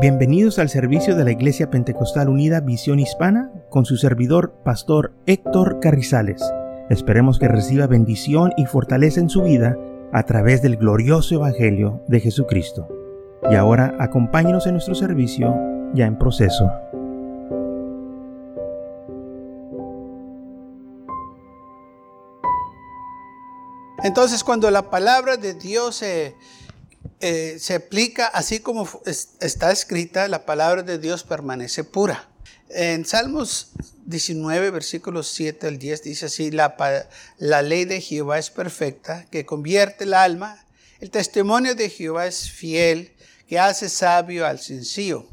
Bienvenidos al servicio de la Iglesia Pentecostal Unida Visión Hispana con su servidor, Pastor Héctor Carrizales. Esperemos que reciba bendición y fortaleza en su vida a través del glorioso Evangelio de Jesucristo. Y ahora acompáñenos en nuestro servicio ya en proceso. Entonces cuando la palabra de Dios se, se aplica así como está escrita, la palabra de Dios permanece pura. En Salmos 19, versículos 7 al 10 dice así, la, la ley de Jehová es perfecta, que convierte el alma. El testimonio de Jehová es fiel, que hace sabio al sencillo.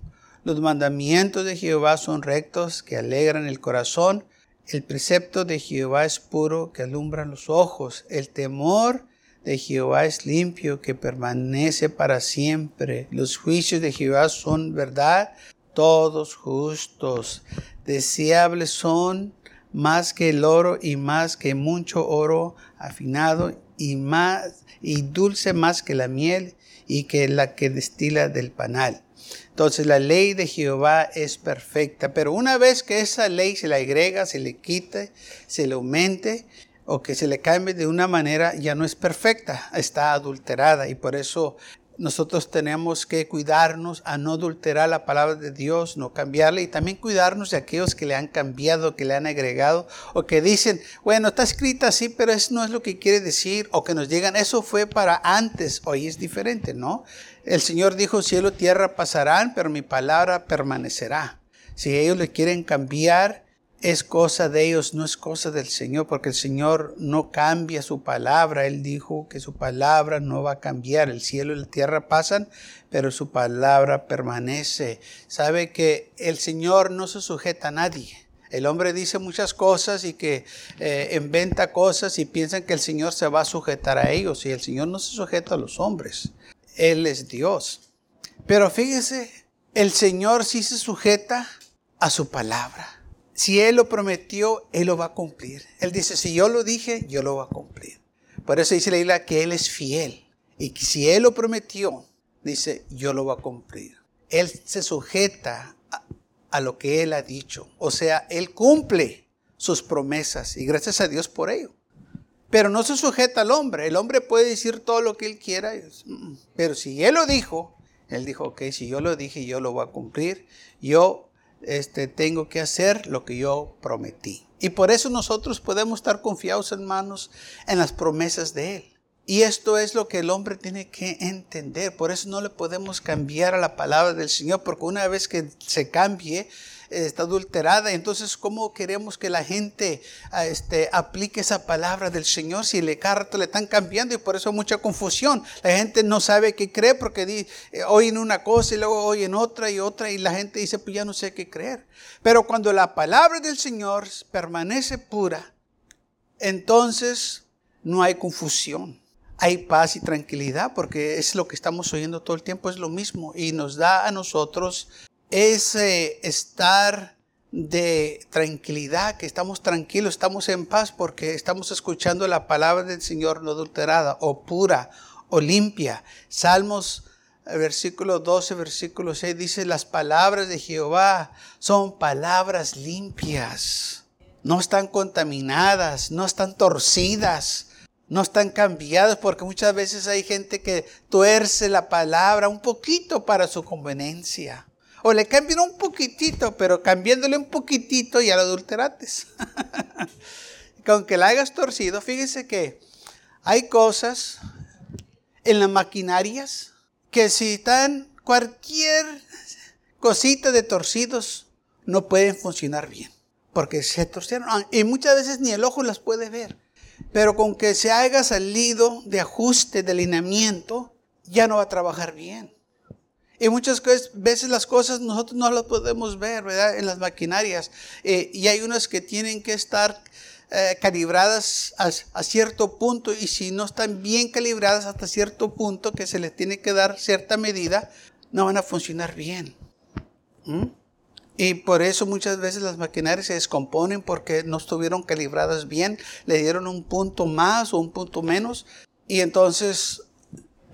Los mandamientos de Jehová son rectos, que alegran el corazón. El precepto de Jehová es puro, que alumbra los ojos. El temor de Jehová es limpio, que permanece para siempre. Los juicios de Jehová son verdad, todos justos. Deseables son más que el oro y más que mucho oro afinado y más y dulce más que la miel y que la que destila del panal. Entonces la ley de Jehová es perfecta, pero una vez que esa ley se le agrega, se le quite, se le aumente, o que se le cambie de una manera ya no es perfecta, está adulterada y por eso nosotros tenemos que cuidarnos a no adulterar la palabra de Dios, no cambiarla y también cuidarnos de aquellos que le han cambiado, que le han agregado o que dicen, bueno, está escrita así, pero eso no es lo que quiere decir o que nos digan, eso fue para antes, hoy es diferente, ¿no? El Señor dijo, cielo, tierra pasarán, pero mi palabra permanecerá. Si ellos le quieren cambiar, es cosa de ellos, no es cosa del Señor, porque el Señor no cambia su palabra. Él dijo que su palabra no va a cambiar. El cielo y la tierra pasan, pero su palabra permanece. Sabe que el Señor no se sujeta a nadie. El hombre dice muchas cosas y que eh, inventa cosas y piensan que el Señor se va a sujetar a ellos. Y el Señor no se sujeta a los hombres. Él es Dios. Pero fíjese, el Señor sí se sujeta a su palabra si Él lo prometió, Él lo va a cumplir. Él dice, si yo lo dije, yo lo voy a cumplir. Por eso dice la Biblia que Él es fiel. Y que si Él lo prometió, dice, yo lo voy a cumplir. Él se sujeta a, a lo que Él ha dicho. O sea, Él cumple sus promesas. Y gracias a Dios por ello. Pero no se sujeta al hombre. El hombre puede decir todo lo que Él quiera. Pero si Él lo dijo, Él dijo, ok, si yo lo dije, yo lo voy a cumplir. Yo este, tengo que hacer lo que yo prometí. Y por eso nosotros podemos estar confiados, hermanos, en las promesas de Él. Y esto es lo que el hombre tiene que entender. Por eso no le podemos cambiar a la palabra del Señor, porque una vez que se cambie, está adulterada. Entonces, ¿cómo queremos que la gente ah, este, aplique esa palabra del Señor si le carto le están cambiando? Y por eso hay mucha confusión. La gente no sabe qué creer porque eh, oyen una cosa y luego oyen otra y otra y la gente dice, pues ya no sé qué creer. Pero cuando la palabra del Señor permanece pura, entonces no hay confusión hay paz y tranquilidad porque es lo que estamos oyendo todo el tiempo, es lo mismo y nos da a nosotros ese estar de tranquilidad, que estamos tranquilos, estamos en paz porque estamos escuchando la palabra del Señor no adulterada o pura o limpia. Salmos eh, versículo 12, versículo 6 dice, las palabras de Jehová son palabras limpias, no están contaminadas, no están torcidas, no están cambiadas, porque muchas veces hay gente que tuerce la palabra un poquito para su conveniencia. O le cambian un poquitito, pero cambiándole un poquitito ya lo adulterates. Con que la hagas torcido, fíjese que hay cosas en las maquinarias que si están cualquier cosita de torcidos no pueden funcionar bien. Porque se torcieron. Ah, y muchas veces ni el ojo las puede ver. Pero con que se haya salido de ajuste, de alineamiento, ya no va a trabajar bien. Y muchas veces las cosas nosotros no las podemos ver, ¿verdad? En las maquinarias. Eh, y hay unas que tienen que estar eh, calibradas a, cierto punto y si no están bien calibradas hasta cierto punto que se les tiene que dar cierta medida, no van a funcionar bien. ¿Mm? Y por eso muchas veces las maquinarias se descomponen porque no estuvieron calibradas bien, le dieron un punto más o un punto menos y entonces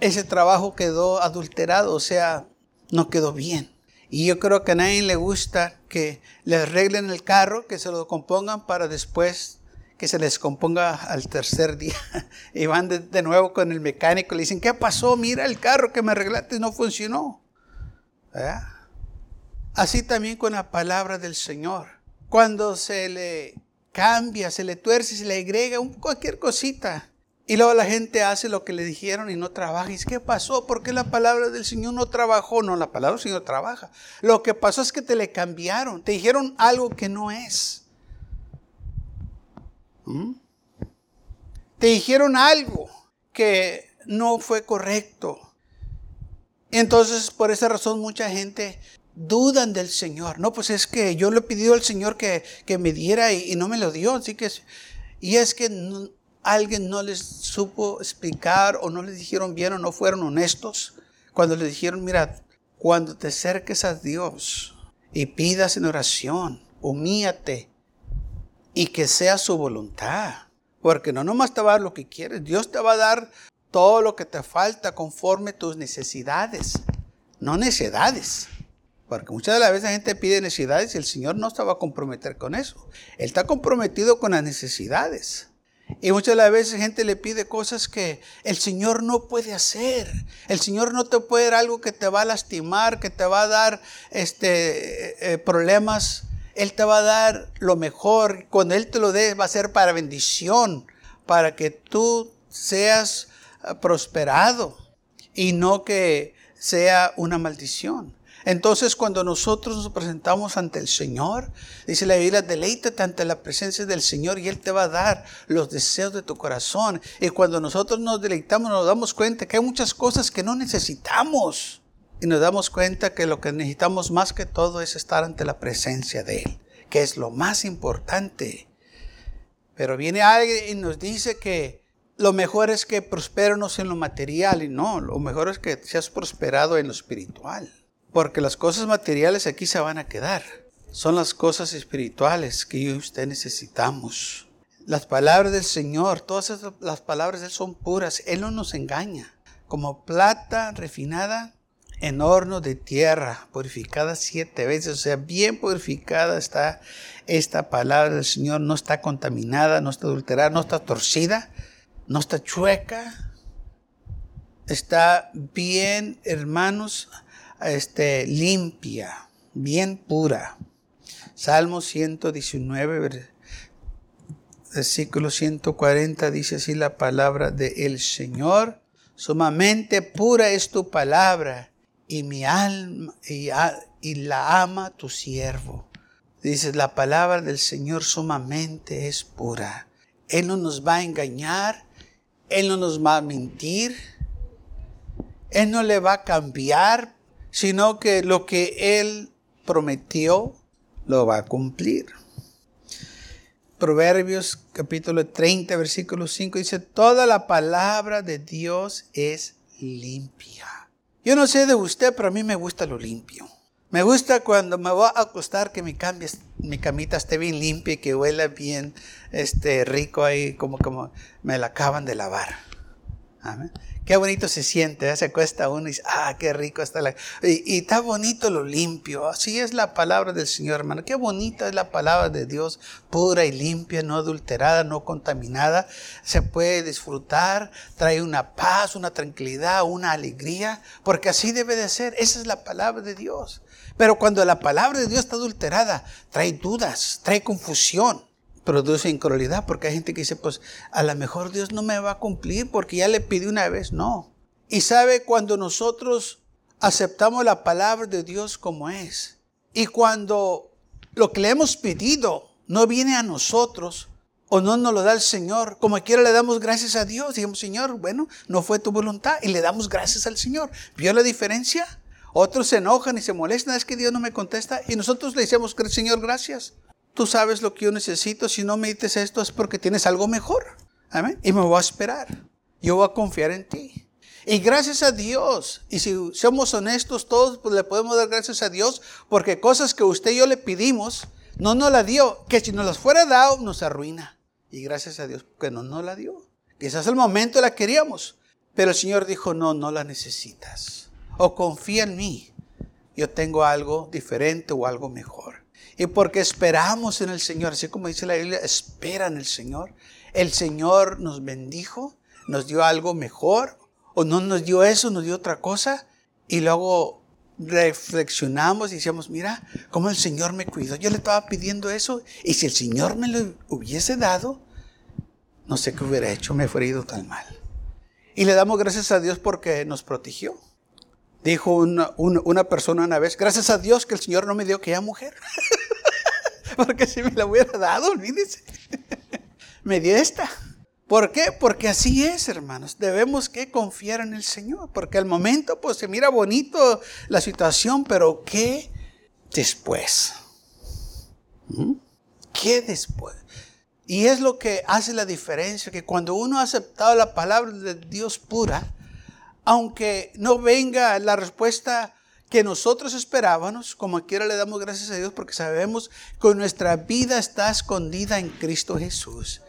ese trabajo quedó adulterado, o sea, no quedó bien. Y yo creo que a nadie le gusta que le arreglen el carro, que se lo compongan para después que se les componga al tercer día. Y van de, nuevo con el mecánico. Le dicen, ¿qué pasó? Mira el carro que me arreglaste no funcionó. Así también con la palabra del Señor. Cuando se le cambia, se le tuerce, se le agrega un, cualquier cosita. Y luego la gente hace lo que le dijeron y no trabaja. Y ¿qué pasó? ¿Por qué la palabra del Señor no trabajó? No, la palabra del Señor trabaja. Lo que pasó es que te le cambiaron. Te dijeron algo que no es. ¿Mm? Te dijeron algo que no fue correcto. Entonces, por esa razón, mucha gente dudan del Señor. No, pues es que yo le he pedido al Señor que, me diera y, no me lo dio. Así que, y es que alguien no les supo explicar o no les dijeron bien o no fueron honestos. Cuando le dijeron, mira, cuando te acerques a Dios y pidas en oración, humíate y que sea su voluntad. Porque no nomás te va a dar lo que quieres, Dios te va a dar todo lo que te falta conforme tus necesidades, no necesidades. Porque muchas de las veces la gente pide necesidades y el Señor no se va a comprometer con eso. Él está comprometido con las necesidades. Y muchas de las veces gente le pide cosas que el Señor no puede hacer. El Señor no te puede dar algo que te va a lastimar, que te va a dar este, eh, problemas. Él te va a dar lo mejor. Cuando Él te lo dé va a ser para bendición, para que tú seas eh, prosperado y no que sea una maldición. Entonces cuando nosotros nos presentamos ante el Señor, dice la Biblia, deleítate ante la presencia del Señor y Él te va a dar los deseos de tu corazón. Y cuando nosotros nos deleitamos nos damos cuenta que hay muchas cosas que no necesitamos. Y nos damos cuenta que lo que necesitamos más que todo es estar ante la presencia de Él, que es lo más importante. Pero viene alguien y nos dice que lo mejor es que prosperemos en lo material y no, lo mejor es que seas prosperado en lo espiritual. Porque las cosas materiales aquí se van a quedar. Son las cosas espirituales que yo y usted necesitamos. Las palabras del Señor, todas las palabras de Él son puras. Él no nos engaña. Como plata refinada en horno de tierra, purificada siete veces. O sea, bien purificada está esta palabra del Señor. No está contaminada, no está adulterada, no está torcida, no está chueca. Está bien, hermanos este, limpia, bien pura. Salmo 119, versículo 140 dice así la palabra de el Señor. Sumamente pura es tu palabra y mi alma y, la ama tu siervo. Dice la palabra del Señor sumamente es pura. Él no nos va a engañar, Él no nos va a mentir, Él no le va a cambiar sino que lo que Él prometió lo va a cumplir. Proverbios capítulo 30, versículo 5 dice, toda la palabra de Dios es limpia. Yo no sé de usted, pero a mí me gusta lo limpio. Me gusta cuando me voy a acostar que mi, mi camita esté bien limpia y que huela bien este, rico ahí, como, como me la acaban de lavar. Amén. Qué bonito se siente, ¿eh? se acuesta uno y dice, ah, qué rico está la... Y, está bonito lo limpio, así es la palabra del Señor, hermano. Qué bonita es la palabra de Dios, pura y limpia, no adulterada, no contaminada. Se puede disfrutar, trae una paz, una tranquilidad, una alegría, porque así debe de ser. Esa es la palabra de Dios. Pero cuando la palabra de Dios está adulterada, trae dudas, trae confusión produce incredulidad, porque hay gente que dice, pues a lo mejor Dios no me va a cumplir porque ya le pidí una vez. No. Y sabe cuando nosotros aceptamos la palabra de Dios como es, y cuando lo que le hemos pedido no viene a nosotros, o no nos lo da el Señor, como quiera le damos gracias a Dios. Digamos, Señor, bueno, no fue tu voluntad, y le damos gracias al Señor. ¿Vio la diferencia? Otros se enojan y se molestan, es que Dios no me contesta, y nosotros le decimos, Señor, gracias. Tú sabes lo que yo necesito. Si no me dices esto es porque tienes algo mejor. Amén. Y me voy a esperar. Yo voy a confiar en ti. Y gracias a Dios, y si somos honestos todos, pues le podemos dar gracias a Dios, porque cosas que usted y yo le pedimos, no nos la dio, que si nos las fuera dado, nos arruina. Y gracias a Dios, que no nos la dio. Quizás el momento la queríamos, pero el Señor dijo, no, no la necesitas. O confía en mí, yo tengo algo diferente o algo mejor. Y porque esperamos en el Señor, así como dice la Biblia, espera en el Señor. El Señor nos bendijo, nos dio algo mejor, o no nos dio eso, nos dio otra cosa. Y luego reflexionamos y decíamos, mira, cómo el Señor me cuidó. Yo le estaba pidiendo eso, y si el Señor me lo hubiese dado, no sé qué hubiera hecho, me hubiera ido tan mal. Y le damos gracias a Dios porque nos protegió. Dijo una, una, persona una vez, gracias a Dios que el Señor no me dio que mujer. porque si me la hubiera dado, olvídese. me dio esta. ¿Por qué? Porque así es, hermanos. Debemos que confiar en el Señor. Porque al momento, pues se mira bonito la situación, pero ¿qué después? ¿Mm? ¿Qué después? Y es lo que hace la diferencia, que cuando uno ha aceptado la palabra de Dios pura, aunque no venga la respuesta que nosotros esperábamos, como quiera le damos gracias a Dios porque sabemos que nuestra vida está escondida en Cristo Jesús.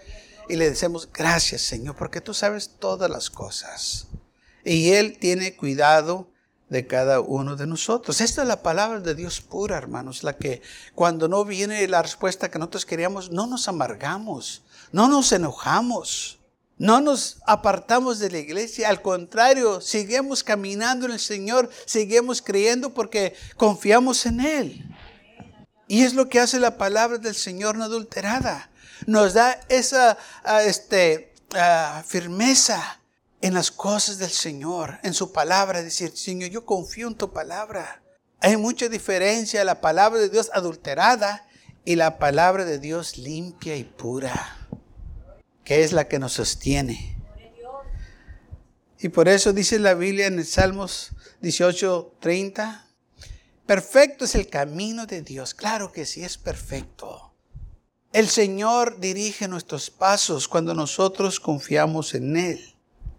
Y le decimos, gracias Señor, porque tú sabes todas las cosas. Y Él tiene cuidado de cada uno de nosotros. Esta es la palabra de Dios pura, hermanos, la que cuando no viene la respuesta que nosotros queríamos, no nos amargamos, no nos enojamos. No nos apartamos de la iglesia, al contrario, seguimos caminando en el Señor, seguimos creyendo porque confiamos en Él. Y es lo que hace la palabra del Señor no adulterada. Nos da esa ah, este, ah, firmeza en las cosas del Señor, en su palabra, decir, Señor, yo confío en tu palabra. Hay mucha diferencia la palabra de Dios adulterada y la palabra de Dios limpia y pura que es la que nos sostiene. Y por eso dice la Biblia en el Salmos 18:30, perfecto es el camino de Dios. Claro que sí es perfecto. El Señor dirige nuestros pasos cuando nosotros confiamos en Él.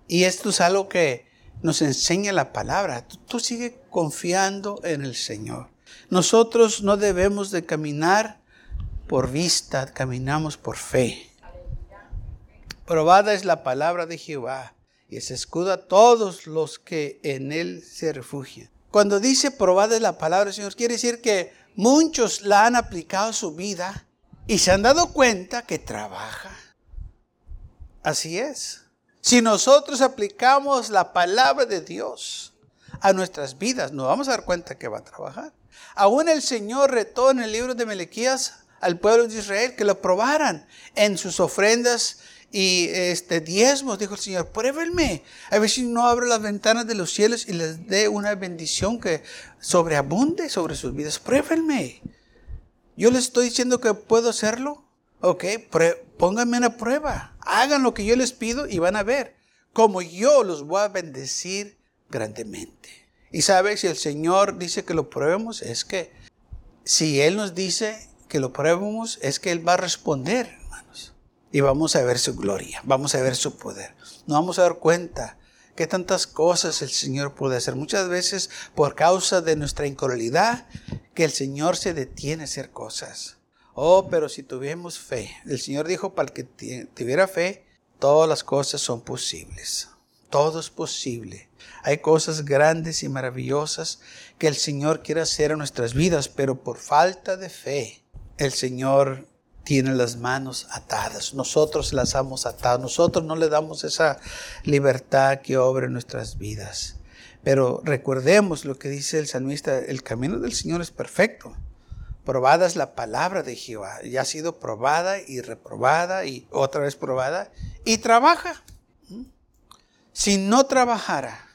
Y esto es algo que nos enseña la palabra. Tú, tú sigue confiando en el Señor. Nosotros no debemos de caminar por vista, caminamos por fe. Probada es la palabra de Jehová y es escudo a todos los que en él se refugian. Cuando dice probada es la palabra del Señor, quiere decir que muchos la han aplicado a su vida y se han dado cuenta que trabaja. Así es. Si nosotros aplicamos la palabra de Dios a nuestras vidas, nos vamos a dar cuenta que va a trabajar. Aún el Señor retó en el libro de Melequías al pueblo de Israel que lo probaran en sus ofrendas y este, diezmos, dijo el Señor, pruébenme. A ver si no abro las ventanas de los cielos y les dé una bendición que sobreabunde sobre sus vidas. Pruébenme. Yo les estoy diciendo que puedo hacerlo. Ok, pónganme una prueba. Hagan lo que yo les pido y van a ver cómo yo los voy a bendecir grandemente. Y sabe, si el Señor dice que lo pruebemos, es que si Él nos dice que lo pruebemos, es que Él va a responder y vamos a ver su gloria, vamos a ver su poder. Nos vamos a dar cuenta que tantas cosas el Señor puede hacer. Muchas veces por causa de nuestra incredulidad, que el Señor se detiene a hacer cosas. Oh, pero si tuviéramos fe, el Señor dijo para el que tuviera fe, todas las cosas son posibles. Todo es posible. Hay cosas grandes y maravillosas que el Señor quiere hacer en nuestras vidas, pero por falta de fe, el Señor tiene las manos atadas. Nosotros las hemos atado. Nosotros no le damos esa libertad que obra en nuestras vidas. Pero recordemos lo que dice el salmista, el camino del Señor es perfecto. Probada es la palabra de Jehová. Ya ha sido probada y reprobada y otra vez probada. Y trabaja. Si no trabajara,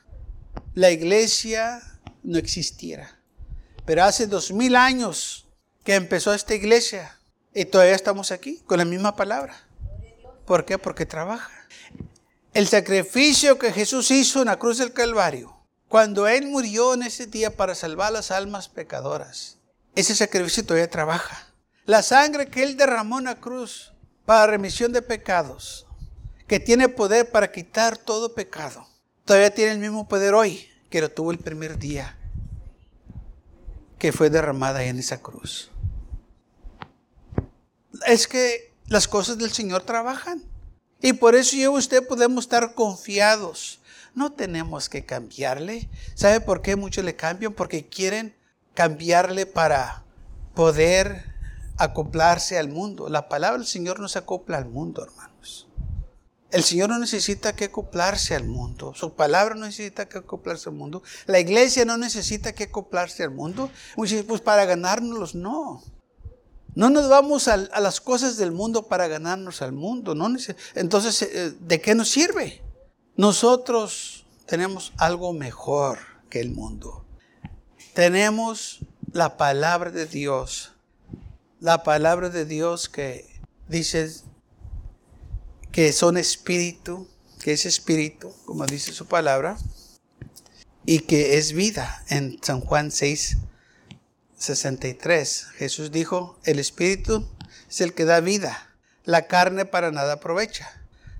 la iglesia no existiera. Pero hace dos mil años que empezó esta iglesia y todavía estamos aquí con la misma palabra. ¿Por qué? Porque trabaja. El sacrificio que Jesús hizo en la cruz del Calvario, cuando Él murió en ese día para salvar las almas pecadoras, ese sacrificio todavía trabaja. La sangre que Él derramó en la cruz para remisión de pecados, que tiene poder para quitar todo pecado, todavía tiene el mismo poder hoy que lo tuvo el primer día que fue derramada en esa cruz es que las cosas del Señor trabajan. Y por eso yo y usted podemos estar confiados. No tenemos que cambiarle. ¿Sabe por qué muchos le cambian? Porque quieren cambiarle para poder acoplarse al mundo. La palabra del Señor no se acopla al mundo, hermanos. El Señor no necesita que acoplarse al mundo. Su palabra no necesita que acoplarse al mundo. La iglesia no necesita que acoplarse al mundo. Pues para ganárnoslos, no. No nos vamos a, las cosas del mundo para ganarnos al mundo. ¿no? Entonces, eh, ¿de qué nos sirve? Nosotros tenemos algo mejor que el mundo. Tenemos la palabra de Dios. La palabra de Dios que dice que son espíritu, que es espíritu, como dice su palabra, y que es vida en San Juan 6, 63. Jesús dijo, el Espíritu es el que da vida, la carne para nada aprovecha.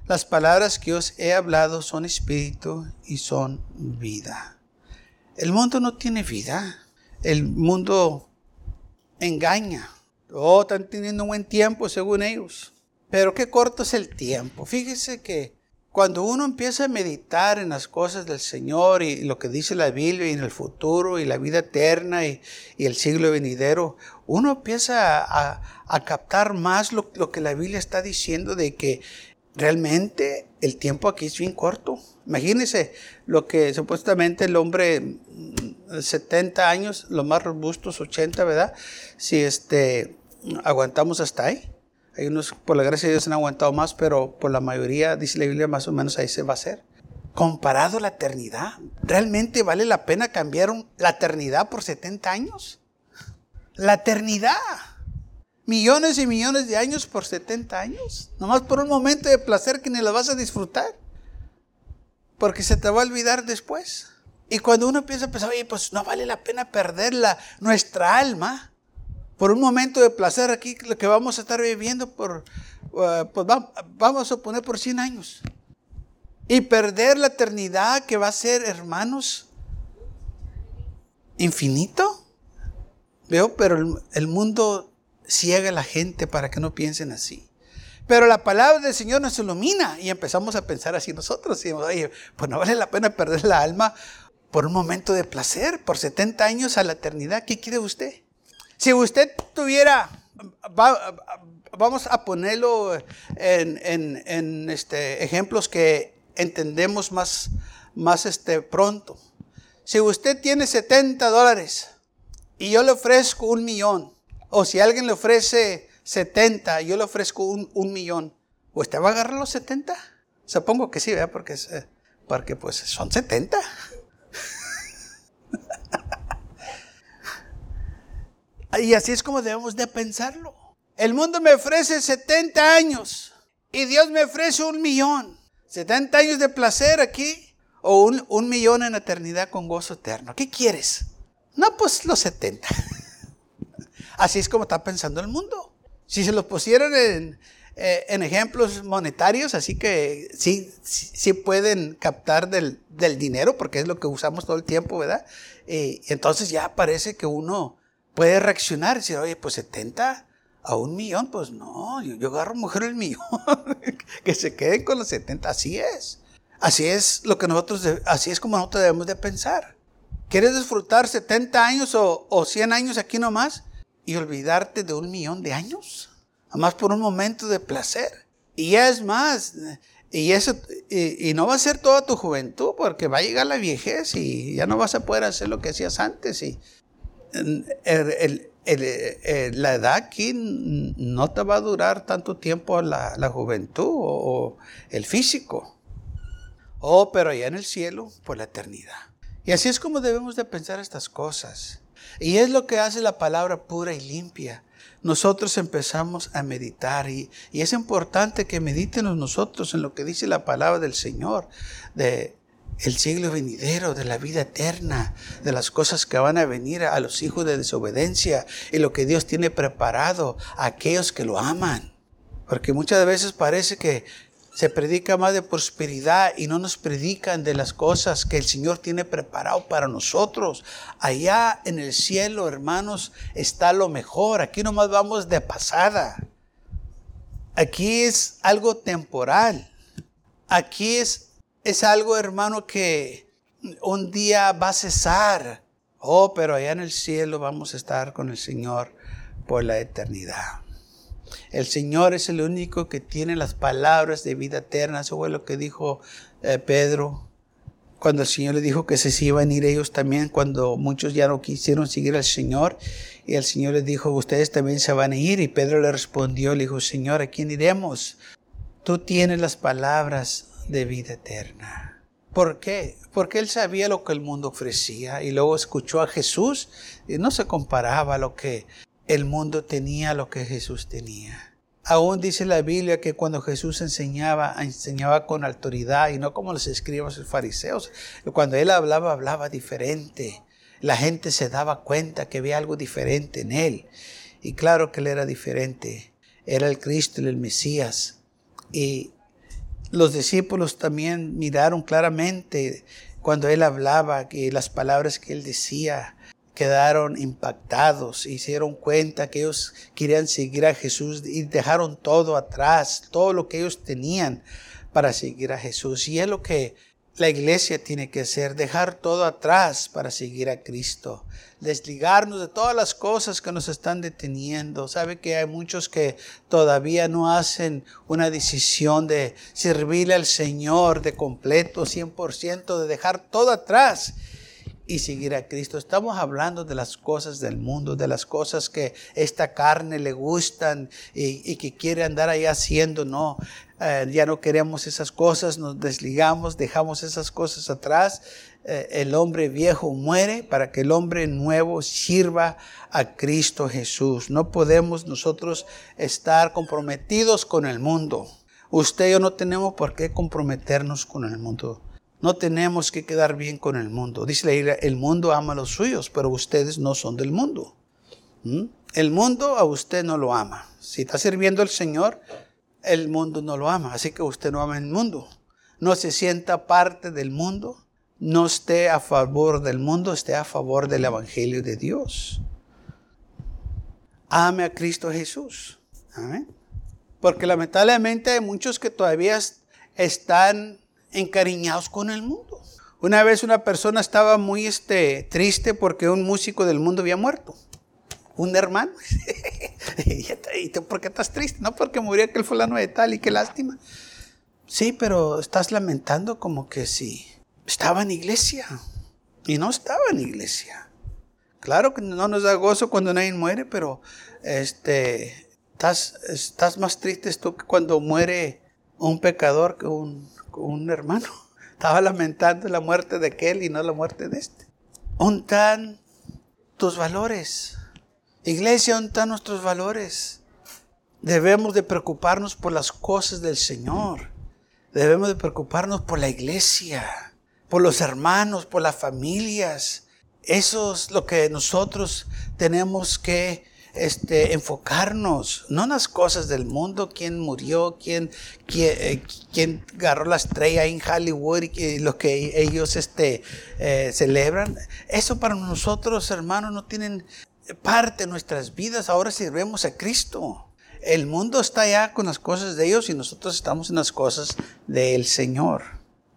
Las palabras que os he hablado son espíritu y son vida. El mundo no tiene vida. El mundo engaña. Oh, están teniendo un buen tiempo según ellos. Pero qué corto es el tiempo. Fíjese que cuando uno empieza a meditar en las cosas del Señor y lo que dice la Biblia y en el futuro y la vida eterna y, el siglo venidero, uno empieza a, captar más lo, que la Biblia está diciendo de que realmente el tiempo aquí es bien corto. Imagínense lo que supuestamente el hombre 70 mm, años, los más robustos 80, ¿verdad? Si este aguantamos hasta ahí. Hay unos, por la gracia de Dios, han aguantado más, pero por la mayoría, dice la Biblia, más o menos ahí se va a hacer. Comparado a la eternidad, ¿realmente vale la pena cambiar la eternidad por 70 años? La eternidad. Millones y millones de años por 70 años. Nomás por un momento de placer que ni lo vas a disfrutar. Porque se te va a olvidar después. Y cuando uno piensa, pues, oye, pues no vale la pena perder nuestra alma por un momento de placer aquí, lo que vamos a estar viviendo por, pues vamos a poner por 100 años. Y perder la eternidad que va a ser, hermanos, infinito. Veo, pero el, el mundo ciega a la gente para que no piensen así. Pero la palabra del Señor nos ilumina y empezamos a pensar así nosotros. Y oye, pues no vale la pena perder la alma por un momento de placer, por 70 años a la eternidad. ¿Qué quiere usted? Si usted tuviera, vamos a ponerlo en, este, ejemplos que entendemos más, más este, pronto. Si usted tiene 70 dólares y yo le ofrezco un millón, o si alguien le ofrece 70 y yo le ofrezco un, millón, ¿usted va a agarrar los 70? Supongo que sí, ¿verdad? Porque, eh, porque pues son 70. Y así es como debemos de pensarlo. El mundo me ofrece 70 años y Dios me ofrece un millón. 70 años de placer aquí o un, millón en eternidad con gozo eterno. ¿Qué quieres? No, pues los 70. Así es como está pensando el mundo. Si se los pusieran en, eh, ejemplos monetarios, así que sí, sí, pueden captar del, dinero, porque es lo que usamos todo el tiempo, ¿verdad? Y entonces ya parece que uno puede reaccionar y decir, oye, pues 70 a un millón, pues no, yo, agarro mujer el millón, que se queden con los 70, así es. Así es lo que nosotros, así es como nosotros debemos de pensar. ¿Quieres disfrutar 70 años o, o 100 años aquí nomás y olvidarte de un millón de años? Además por un momento de placer. Y es más, y eso, y, no va a ser toda tu juventud, porque va a llegar la viejez y ya no vas a poder hacer lo que hacías antes. Y, la edad aquí no te va a durar tanto tiempo la, juventud o, el físico. Oh, pero allá en el cielo, por la eternidad. Y así es como debemos de pensar estas cosas. Y es lo que hace la palabra pura y limpia. Nosotros empezamos a meditar y, y es importante que meditemos nosotros en lo que dice la palabra del Señor, de el siglo venidero, de la vida eterna, de las cosas que van a venir a los hijos de desobediencia y lo que Dios tiene preparado a aquellos que lo aman. Porque muchas veces parece que se predica más de prosperidad y no nos predican de las cosas que el Señor tiene preparado para nosotros. Allá en el cielo, hermanos, está lo mejor. Aquí nomás vamos de pasada. Aquí es algo temporal. Aquí es es algo, hermano, que un día va a cesar. Oh, pero allá en el cielo vamos a estar con el Señor por la eternidad. El Señor es el único que tiene las palabras de vida eterna. Eso fue lo que dijo eh, Pedro cuando el Señor le dijo que se iban a ir ellos también, cuando muchos ya no quisieron seguir al Señor. Y el Señor les dijo, ustedes también se van a ir. Y Pedro le respondió, le dijo, Señor, ¿a quién iremos? Tú tienes las palabras de vida eterna. ¿Por qué? Porque él sabía lo que el mundo ofrecía y luego escuchó a Jesús y no se comparaba a lo que el mundo tenía, a lo que Jesús tenía. Aún dice la Biblia que cuando Jesús enseñaba, enseñaba con autoridad y no como los escribas y fariseos. Cuando él hablaba, hablaba diferente. La gente se daba cuenta que había algo diferente en él. Y claro que él era diferente. Era el Cristo, el Mesías. Y los discípulos también miraron claramente cuando él hablaba, que las palabras que él decía, quedaron impactados dieron cuenta que ellos querían seguir a Jesús y dejaron todo atrás, todo lo que ellos tenían para seguir a Jesús. Y es lo que la iglesia tiene que hacer, dejar todo atrás para seguir a Cristo, desligarnos de todas las cosas que nos están deteniendo. Sabe que hay muchos que todavía no hacen una decisión de servirle al Señor de completo, 100%, de dejar todo atrás y seguir a Cristo. Estamos hablando de las cosas del mundo, de las cosas que esta carne le gustan y, que quiere andar ahí haciendo. No, eh, ya no queremos esas cosas, nos desligamos, dejamos esas cosas atrás. Eh, el hombre viejo muere para que el hombre nuevo sirva a Cristo Jesús. No podemos nosotros estar comprometidos con el mundo. Usted y yo no tenemos por qué comprometernos con el mundo. No tenemos que quedar bien con el mundo. Dice la Biblia, el mundo ama a los suyos, pero ustedes no son del mundo. ¿Mm? El mundo a usted no lo ama. Si está sirviendo al Señor, el mundo no lo ama. Así que usted no ama el mundo. No se sienta parte del mundo. No esté a favor del mundo, esté a favor del Evangelio de Dios. Ame a Cristo Jesús. Amén. Porque lamentablemente hay muchos que todavía están encariñados con el mundo. Una vez una persona estaba muy este, triste porque un músico del mundo había muerto. Un hermano. ¿Y tú por qué estás triste? No, porque murió aquel fulano de tal y qué lástima. Sí, pero estás lamentando como que si estaba en iglesia. Y no estaba en iglesia. Claro que no nos da gozo cuando nadie muere, pero este, estás, estás más triste tú que cuando muere un pecador un un hermano. Estaba lamentando la muerte de aquel y no la muerte de este. ¿Dónde tus valores? Iglesia, ¿dónde están nuestros valores? Debemos de preocuparnos por las cosas del Señor. Debemos de preocuparnos por la iglesia, por los hermanos, por las familias. Eso es lo que nosotros tenemos que este, enfocarnos, no en las cosas del mundo, quién murió, quién, quién, eh, agarró la estrella en Hollywood y lo que ellos este, eh, celebran. Eso para nosotros, hermanos, no tienen parte de nuestras vidas. Ahora sirvemos a Cristo. El mundo está ya con las cosas de ellos y nosotros estamos en las cosas del Señor.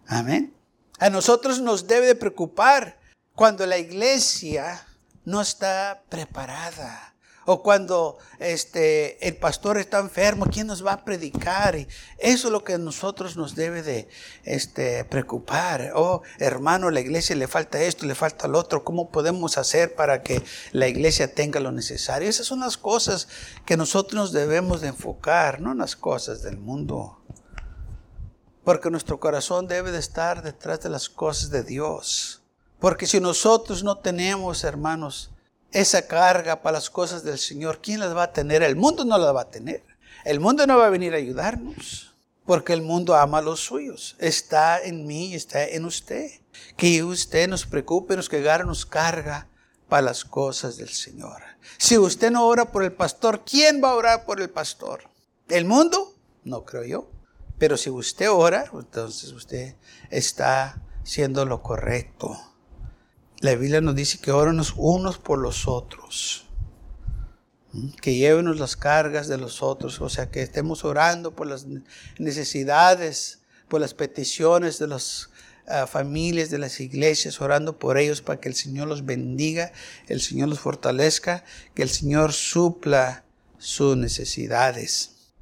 Amén. A nosotros nos debe de preocupar cuando la iglesia no está preparada o cuando este, el pastor está enfermo, ¿quién nos va a predicar? Eso es lo que a nosotros nos debe de este, preocupar. Oh, hermano, la iglesia le falta esto, le falta lo otro. ¿Cómo podemos hacer para que la iglesia tenga lo necesario? Esas son las cosas que nosotros nos debemos de enfocar, no las cosas del mundo. Porque nuestro corazón debe de estar detrás de las cosas de Dios. Porque si nosotros no tenemos, hermanos, esa carga para las cosas del Señor, ¿quién las va a tener? El mundo no las va a tener. El mundo no va a venir a ayudarnos, porque el mundo ama a los suyos. Está en mí, está en usted. Que usted nos preocupe, nos que nos carga para las cosas del Señor. Si usted no ora por el pastor, ¿quién va a orar por el pastor? ¿El mundo? No creo yo. Pero si usted ora, entonces usted está haciendo lo correcto. La Biblia nos dice que óramos unos por los otros. Que llévenos las cargas de los otros. O sea, que estemos orando por las necesidades, por las peticiones de los familias de las iglesias, orando por ellos para que el Señor los bendiga, el Señor los fortalezca, que el Señor supla sus necesidades.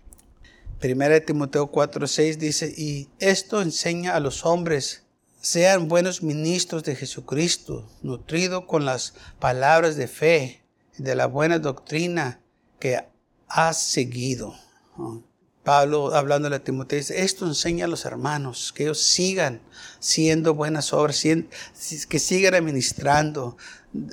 Primera de Timoteo 4:6 dice, y esto enseña a los hombres, sean buenos ministros de Jesucristo, nutridos con las palabras de fe, de la buena doctrina que has seguido. Pablo, hablando a Timoteo, dice, esto enseña a los hermanos, que ellos sigan siendo buenas obras, que sigan administrando,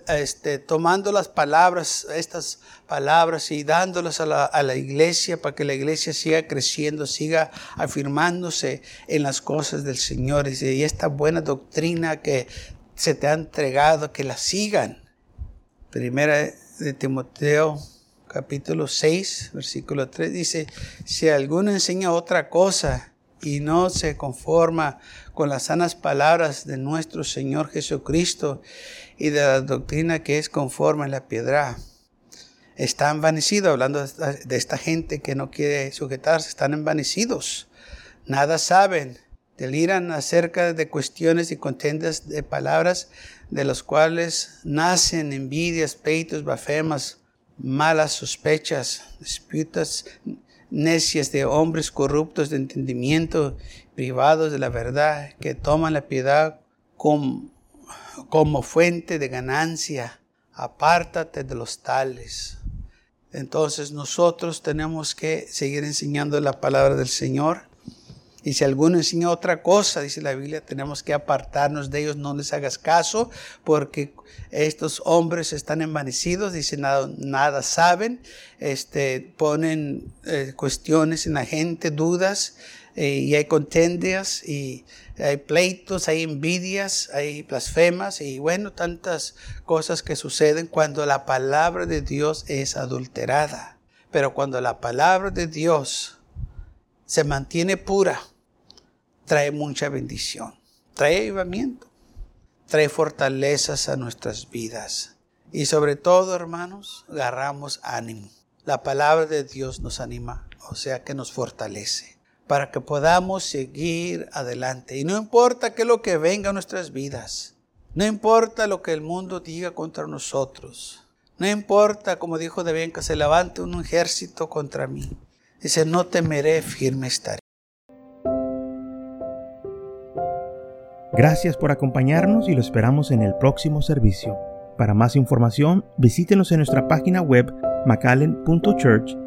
este, tomando las palabras, estas palabras y dándolas a la, a la iglesia para que la iglesia siga creciendo, siga afirmándose en las cosas del Señor. Y esta buena doctrina que se te ha entregado, que la sigan. Primera de Timoteo capítulo 6, versículo 3 dice, si alguno enseña otra cosa y no se conforma con las sanas palabras de nuestro Señor Jesucristo y de la doctrina que es conforme a la piedra, está envanecido, hablando de esta gente que no quiere sujetarse, están envanecidos, nada saben, deliran acerca de cuestiones y contendas de palabras de los cuales nacen envidias, peitos, bafemas, malas sospechas, disputas necias de hombres corruptos de entendimiento, privados de la verdad, que toman la piedad como, como fuente de ganancia. Apártate de los tales. Entonces nosotros tenemos que seguir enseñando la palabra del Señor y si alguno enseña otra cosa, dice la Biblia, tenemos que apartarnos de ellos, no les hagas caso, porque estos hombres están envanecidos, dicen nada, nada saben, este, ponen eh, cuestiones en la gente, dudas, eh, y hay contendias, y hay pleitos, hay envidias, hay blasfemas, y bueno, tantas cosas que suceden cuando la palabra de Dios es adulterada. Pero cuando la palabra de Dios se mantiene pura, trae mucha bendición, trae avivamiento, trae fortalezas a nuestras vidas. Y sobre todo, hermanos, agarramos ánimo. La palabra de Dios nos anima, o sea que nos fortalece, para que podamos seguir adelante. Y no importa qué es lo que venga a nuestras vidas, no importa lo que el mundo diga contra nosotros, no importa, como dijo de que se levante un ejército contra mí. Dice, no temeré, firme estaré. Gracias por acompañarnos y lo esperamos en el próximo servicio. Para más información, visítenos en nuestra página web macallen.church.